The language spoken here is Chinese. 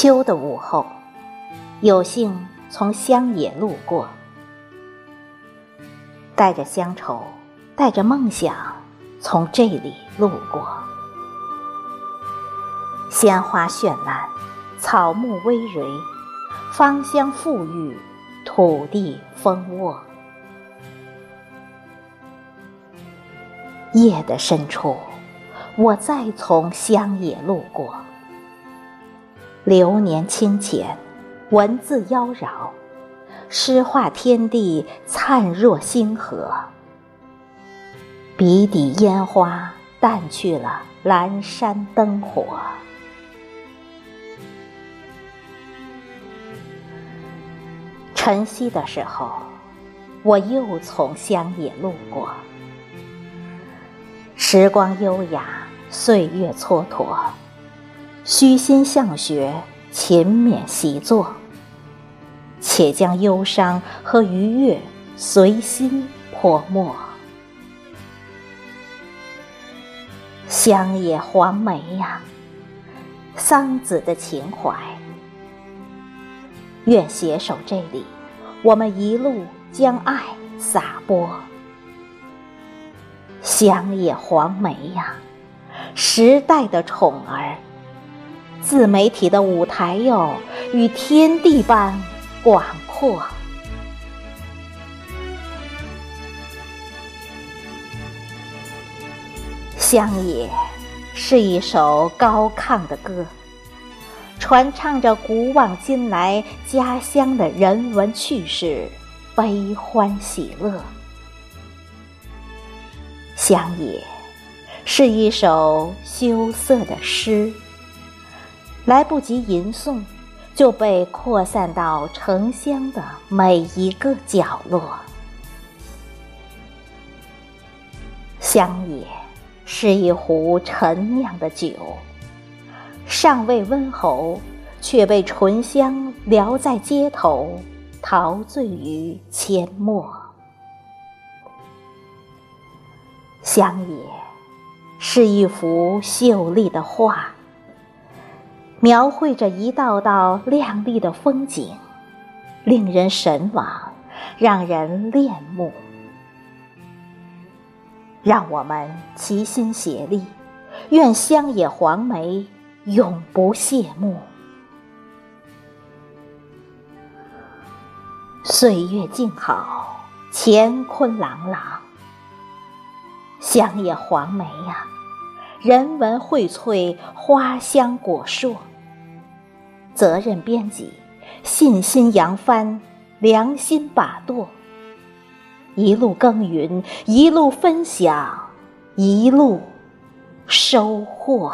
秋的午后，有幸从乡野路过，带着乡愁，带着梦想，从这里路过。鲜花绚烂，草木葳蕤，芳香馥郁，土地丰沃。夜的深处，我再从乡野路过。流年清浅，文字妖娆，诗画天地灿若星河。笔底烟花淡去了阑珊灯火。晨曦的时候，我又从乡野路过。时光优雅，岁月蹉跎。虚心向学，勤勉习作，且将忧伤和愉悦随心泼墨。乡野黄梅呀，桑梓的情怀。愿携手这里，我们一路将爱洒播。乡野黄梅呀，时代的宠儿。自媒体的舞台哟，与天地般广阔。乡野是一首高亢的歌，传唱着古往今来家乡的人文趣事、悲欢喜乐。乡野是一首羞涩的诗。来不及吟诵，就被扩散到城乡的每一个角落。乡野是一壶陈酿的酒，尚未温喉，却被醇香撩在街头，陶醉于阡陌。乡野是一幅秀丽的画。描绘着一道道亮丽的风景，令人神往，让人恋慕。让我们齐心协力，愿乡野黄梅永不谢幕。岁月静好，乾坤朗朗。乡野黄梅呀！人文荟萃，花香果硕。责任编辑，信心扬帆，良心把舵。一路耕耘，一路分享，一路收获。